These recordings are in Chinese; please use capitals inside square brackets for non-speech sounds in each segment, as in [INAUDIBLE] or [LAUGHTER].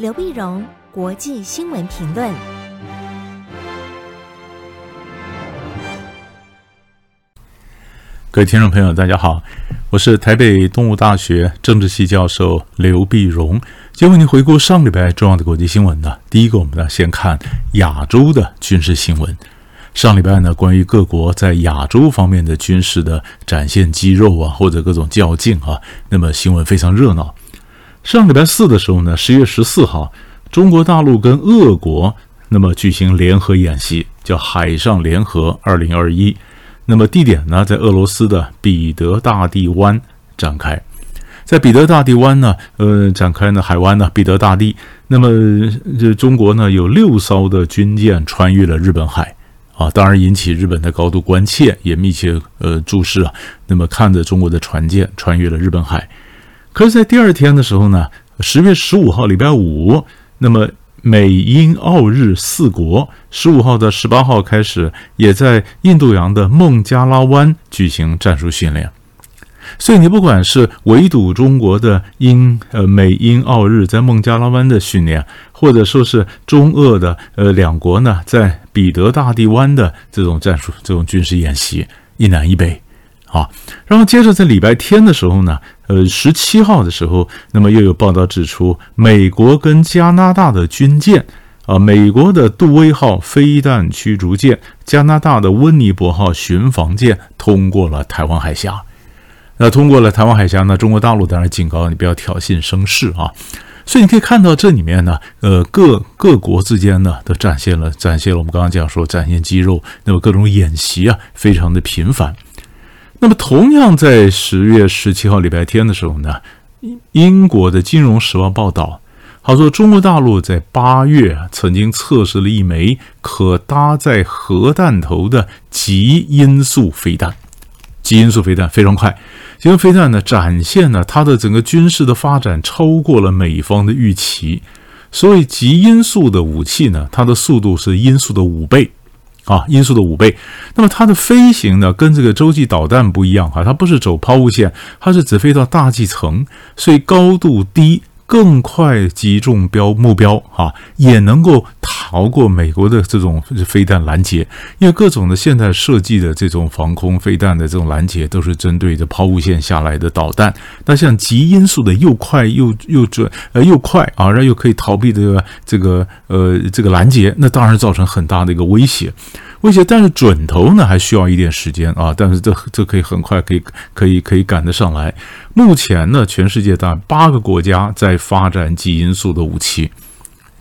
刘碧荣，国际新闻评论。各位听众朋友，大家好，我是台北动物大学政治系教授刘碧荣。今天为您回顾上礼拜重要的国际新闻呢。第一个，我们呢先看亚洲的军事新闻。上礼拜呢，关于各国在亚洲方面的军事的展现肌肉啊，或者各种较劲啊，那么新闻非常热闹。上礼拜四的时候呢，十月十四号，中国大陆跟俄国那么举行联合演习，叫海上联合二零二一。那么地点呢，在俄罗斯的彼得大帝湾展开，在彼得大帝湾呢，呃，展开呢海湾呢，彼得大帝。那么这中国呢，有六艘的军舰穿越了日本海，啊，当然引起日本的高度关切，也密切呃注视啊。那么看着中国的船舰穿越了日本海，可是，在第二天的时候呢，十月十五号礼拜五，那么。美英澳日四国十五号到十八号开始，也在印度洋的孟加拉湾举行战术训练。所以你不管是围堵中国的英呃美英澳日在孟加拉湾的训练，或者说是中俄的呃两国呢在彼得大帝湾的这种战术这种军事演习，一南一北。啊，然后接着在礼拜天的时候呢，呃，十七号的时候，那么又有报道指出，美国跟加拿大的军舰，啊，美国的杜威号飞弹驱逐舰，加拿大的温尼伯号巡防舰通过了台湾海峡。那通过了台湾海峡呢，中国大陆当然警告你不要挑衅生事啊。所以你可以看到这里面呢，呃，各各国之间呢都展现了展现了我们刚刚讲说展现肌肉，那么各种演习啊，非常的频繁。那么，同样在十月十七号礼拜天的时候呢，英国的《金融时报》报道，他说中国大陆在八月曾经测试了一枚可搭载核弹头的极音速飞弹。极音速飞弹非常快，极音速飞弹呢展现了它的整个军事的发展超过了美方的预期。所以，极音速的武器呢，它的速度是音速的五倍。啊，音速的五倍。那么它的飞行呢，跟这个洲际导弹不一样哈，它不是走抛物线，它是只飞到大气层，所以高度低。更快击中标目标啊，也能够逃过美国的这种飞弹拦截，因为各种的现代设计的这种防空飞弹的这种拦截都是针对着抛物线下来的导弹。那像极音速的又快又又准呃又快啊，然后又可以逃避这个这个呃这个拦截，那当然造成很大的一个威胁。威胁，但是准头呢还需要一点时间啊，但是这这可以很快可以可以可以赶得上来。目前呢，全世界大概八个国家在发展基因素的武器，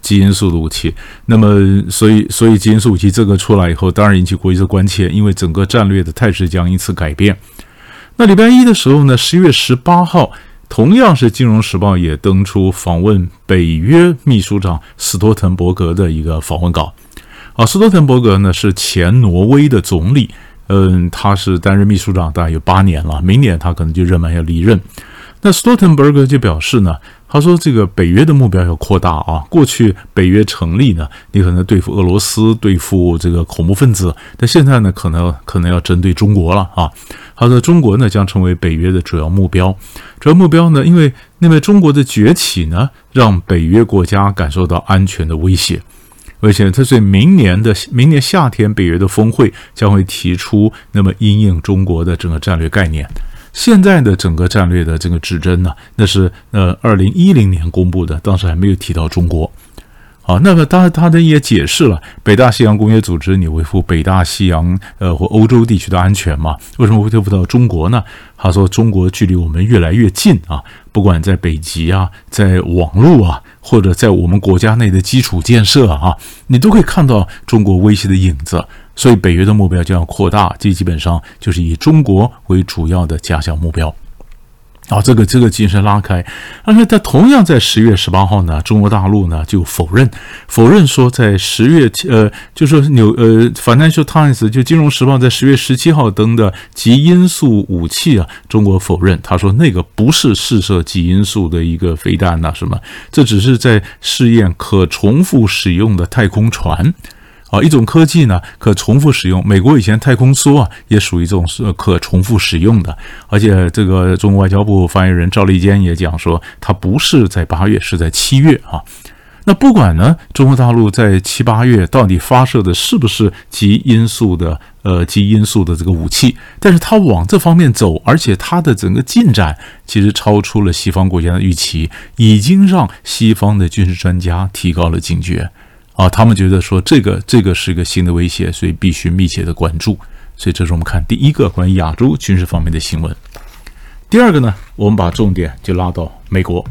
基因素的武器。那么，所以所以基因素武器这个出来以后，当然引起国际的关切，因为整个战略的态势将因此改变。那礼拜一的时候呢，十一月十八号，同样是《金融时报》也登出访问北约秘书长斯托滕伯格的一个访问稿。啊，斯托滕伯格呢是前挪威的总理，嗯，他是担任秘书长大概有八年了，明年他可能就任满要离任。那斯托滕伯格就表示呢，他说这个北约的目标要扩大啊，过去北约成立呢，你可能对付俄罗斯、对付这个恐怖分子，但现在呢，可能可能要针对中国了啊。他说中国呢将成为北约的主要目标，主要目标呢，因为那么中国的崛起呢，让北约国家感受到安全的威胁。而且，他在明年的明年夏天，北约的峰会将会提出那么因应中国的整个战略概念。现在的整个战略的这个指针呢，那是呃二零一零年公布的，当时还没有提到中国。好，那么当然他的也解释了北大西洋公约组织，你维护北大西洋呃或欧洲地区的安全嘛？为什么会对付到中国呢？他说中国距离我们越来越近啊，不管在北极啊，在网络啊。或者在我们国家内的基础建设啊，你都可以看到中国威胁的影子，所以北约的目标就要扩大，这基本上就是以中国为主要的假想目标。啊，这个这个精神拉开，而且在同样在十月十八号呢，中国大陆呢就否认否认说在十月呃，就说纽呃《Financial Times》就《金融时报》在十月十七号登的极音速武器啊，中国否认，他说那个不是试射极音速的一个飞弹呐，什么，这只是在试验可重复使用的太空船。啊，一种科技呢，可重复使用。美国以前太空梭啊，也属于这种是可重复使用的。而且，这个中国外交部发言人赵立坚也讲说，它不是在八月，是在七月啊。那不管呢，中国大陆在七八月到底发射的是不是极音速的呃极音速的这个武器，但是它往这方面走，而且它的整个进展其实超出了西方国家的预期，已经让西方的军事专家提高了警觉啊，他们觉得说这个这个是一个新的威胁，所以必须密切的关注。所以这是我们看第一个关于亚洲军事方面的新闻。第二个呢，我们把重点就拉到美国。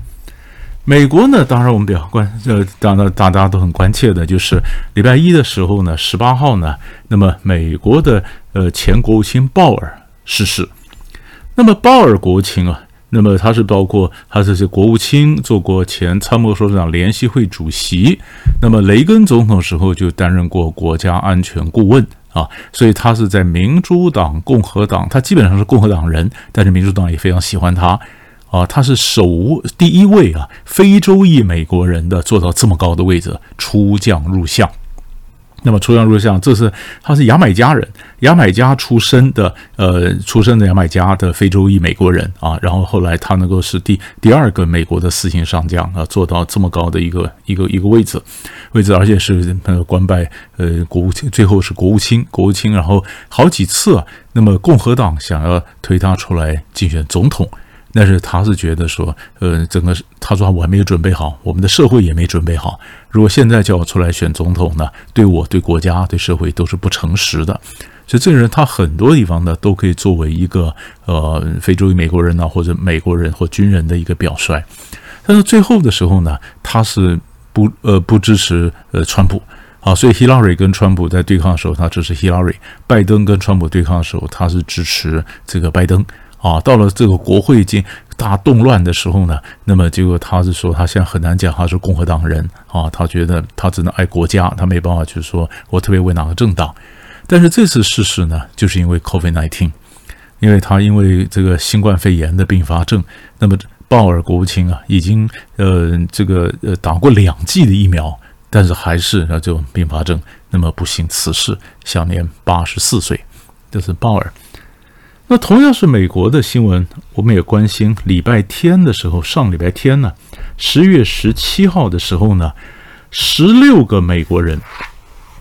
美国呢，当然我们比较关，呃，当然大家都很关切的，就是礼拜一的时候呢，十八号呢，那么美国的呃前国务卿鲍尔逝世。那么鲍尔国务卿啊，那么他是包括他这些国务卿，做过前参谋首长联席会主席，那么雷根总统时候就担任过国家安全顾问啊，所以他是在民主党、共和党，他基本上是共和党人，但是民主党也非常喜欢他。啊，他是首第一位啊，非洲裔美国人的做到这么高的位置，出将入相。那么出将入相，这是他是牙买加人，牙买加出生的，呃，出生的牙买加的非洲裔美国人啊。然后后来他能够是第第二个美国的四星上将啊，做到这么高的一个一个一个位置，位置，而且是呃官拜呃国务卿，最后是国务卿，国务卿，然后好几次啊，那么共和党想要推他出来竞选总统。但是他是觉得说，呃，整个他说我还没有准备好，我们的社会也没准备好。如果现在叫我出来选总统呢，对我、对国家、对社会都是不诚实的。所以这个人他很多地方呢都可以作为一个呃非洲裔美国人呢，或者美国人或军人的一个表率。但是最后的时候呢，他是不呃不支持呃川普啊，所以希拉里跟川普在对抗的时候，他支持希拉里；拜登跟川普对抗的时候，他是支持这个拜登。啊，到了这个国会已经大动乱的时候呢，那么结果他是说他现在很难讲他是共和党人啊，他觉得他只能爱国家，他没办法去说我特别为哪个政党。但是这次逝世呢，就是因为 COVID-19，因为他因为这个新冠肺炎的并发症，那么鲍尔国务卿啊已经呃这个呃打过两剂的疫苗，但是还是那这种并发症，那么不幸辞世，享年八十四岁。这是鲍尔。那同样是美国的新闻，我们也关心。礼拜天的时候，上礼拜天呢，十月十七号的时候呢，十六个美国人，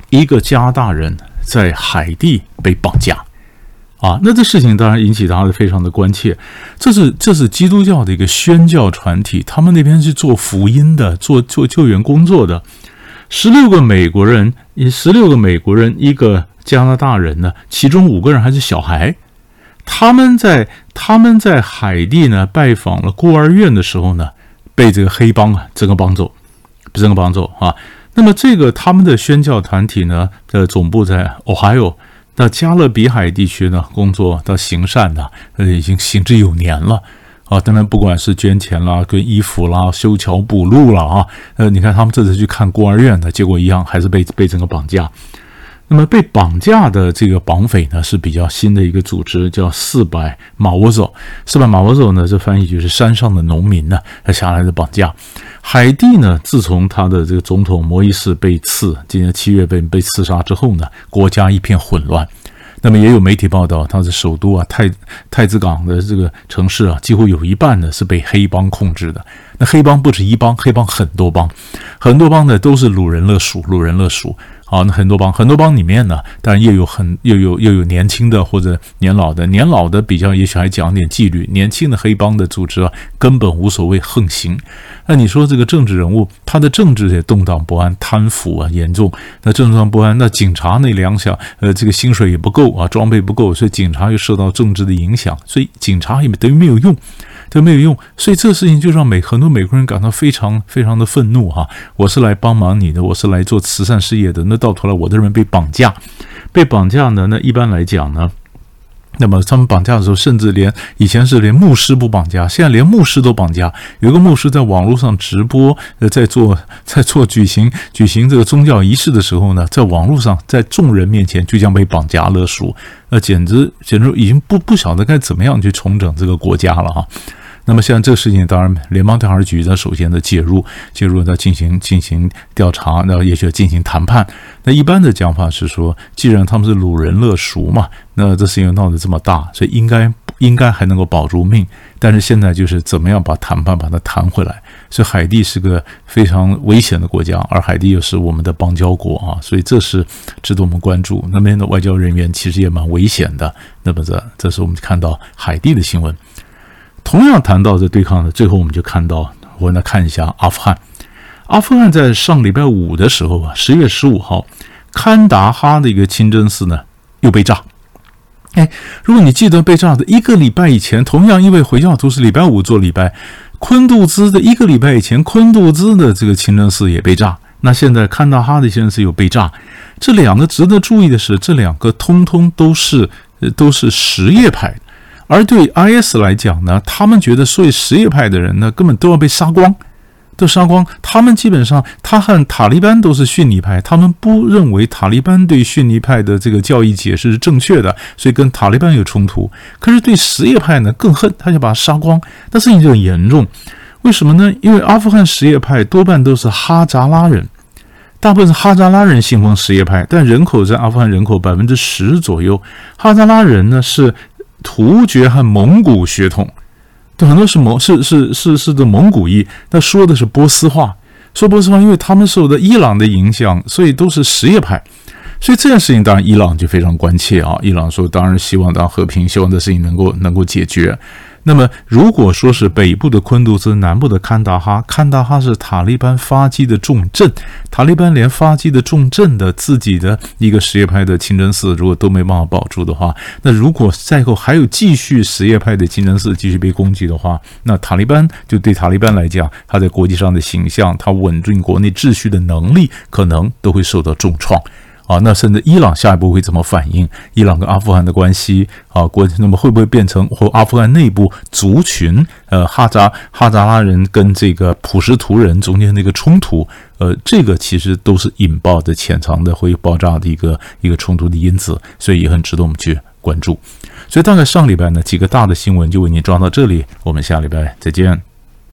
一个加拿大人在海地被绑架，啊，那这事情当然引起大家非常的关切。这是这是基督教的一个宣教团体，他们那边是做福音的，做做救援工作的。十六个美国人，十六个美国人，一个加拿大人呢，其中五个人还是小孩。他们在他们在海地呢拜访了孤儿院的时候呢，被这个黑帮啊整个绑走，整个绑走啊。那么这个他们的宣教团体呢的总部在 Ohio，那加勒比海地区呢工作到行善呢，呃已经行之有年了啊。当然不管是捐钱啦、跟衣服啦、修桥补路了啊，呃你看他们这次去看孤儿院的结果一样，还是被被整个绑架。那么被绑架的这个绑匪呢，是比较新的一个组织，叫四百马沃佐。四百马沃佐呢，这翻译就是山上的农民呢，他下来的绑架。海地呢，自从他的这个总统摩伊士被刺，今年七月被被刺杀之后呢，国家一片混乱。那么也有媒体报道，他的首都啊，太太子港的这个城市啊，几乎有一半呢是被黑帮控制的。那黑帮不止一帮，黑帮很多帮，很多帮呢都是掳人勒赎，掳人勒赎。好，那很多帮，很多帮里面呢，当然又有很又有又有年轻的或者年老的，年老的比较也许还讲点纪律，年轻的黑帮的组织啊，根本无所谓横行。那你说这个政治人物，他的政治也动荡不安，贪腐啊严重，那政治上不安，那警察那两小，呃，这个薪水也不够啊，装备不够，所以警察又受到政治的影响，所以警察也等于没有用。都没有用，所以这个事情就让美很多美国人感到非常非常的愤怒哈！我是来帮忙你的，我是来做慈善事业的，那到头来我的人被绑架，被绑架呢？那一般来讲呢，那么他们绑架的时候，甚至连以前是连牧师不绑架，现在连牧师都绑架。有一个牧师在网络上直播，呃，在做 [LAUGHS] 在做举行举行这个宗教仪式的时候呢，在网络上在众人面前就将被绑架勒索，那简直简直已经不不晓得该怎么样去重整这个国家了哈。那么像这个事情，当然联邦调查局呢，首先的介入，介入在进行进行调查，那也许要进行谈判。那一般的讲法是说，既然他们是掳人勒赎嘛，那这事情闹得这么大，所以应该应该还能够保住命，但是现在就是怎么样把谈判把它谈回来。所以海地是个非常危险的国家，而海地又是我们的邦交国啊，所以这是值得我们关注。那边的外交人员其实也蛮危险的。那么这这是我们看到海地的新闻。同样谈到这对抗的，最后我们就看到，我来看一下阿富汗。阿富汗在上礼拜五的时候啊，十月十五号，堪达哈的一个清真寺呢又被炸。哎，如果你记得被炸的一个礼拜以前，同样因为回教徒是礼拜五做礼拜。昆杜兹的一个礼拜以前，昆杜兹的这个清真寺也被炸。那现在堪达哈的清真寺又被炸。这两个值得注意的是，这两个通通都是都是什叶派。而对 IS 来讲呢，他们觉得所有什叶派的人呢，根本都要被杀光。都杀光，他们基本上，他和塔利班都是逊尼派，他们不认为塔利班对逊尼派的这个教义解释是正确的，所以跟塔利班有冲突。可是对什叶派呢更恨，他就把他杀光。但事情就很严重，为什么呢？因为阿富汗什叶派多半都是哈扎拉人，大部分是哈扎拉人信奉什叶派，但人口在阿富汗人口百分之十左右，哈扎拉人呢是突厥和蒙古血统。对，很多是蒙是是是是的蒙古裔，他说的是波斯话，说波斯话，因为他们受的伊朗的影响，所以都是什叶派，所以这件事情当然伊朗就非常关切啊。伊朗说，当然希望当和平，希望这事情能够能够解决。那么，如果说是北部的昆杜兹，南部的堪达哈，堪达哈是塔利班发迹的重镇，塔利班连发迹的重镇的自己的一个什叶派的清真寺，如果都没办法保住的话，那如果再后还有继续什叶派的清真寺继续被攻击的话，那塔利班就对塔利班来讲，他在国际上的形象，他稳定国内秩序的能力，可能都会受到重创。啊，那甚至伊朗下一步会怎么反应？伊朗跟阿富汗的关系啊，国那么会不会变成或阿富汗内部族群呃哈扎哈扎拉人跟这个普什图人中间的一个冲突？呃，这个其实都是引爆的潜藏的会爆炸的一个一个冲突的因子，所以也很值得我们去关注。所以大概上礼拜呢几个大的新闻就为您抓到这里，我们下礼拜再见。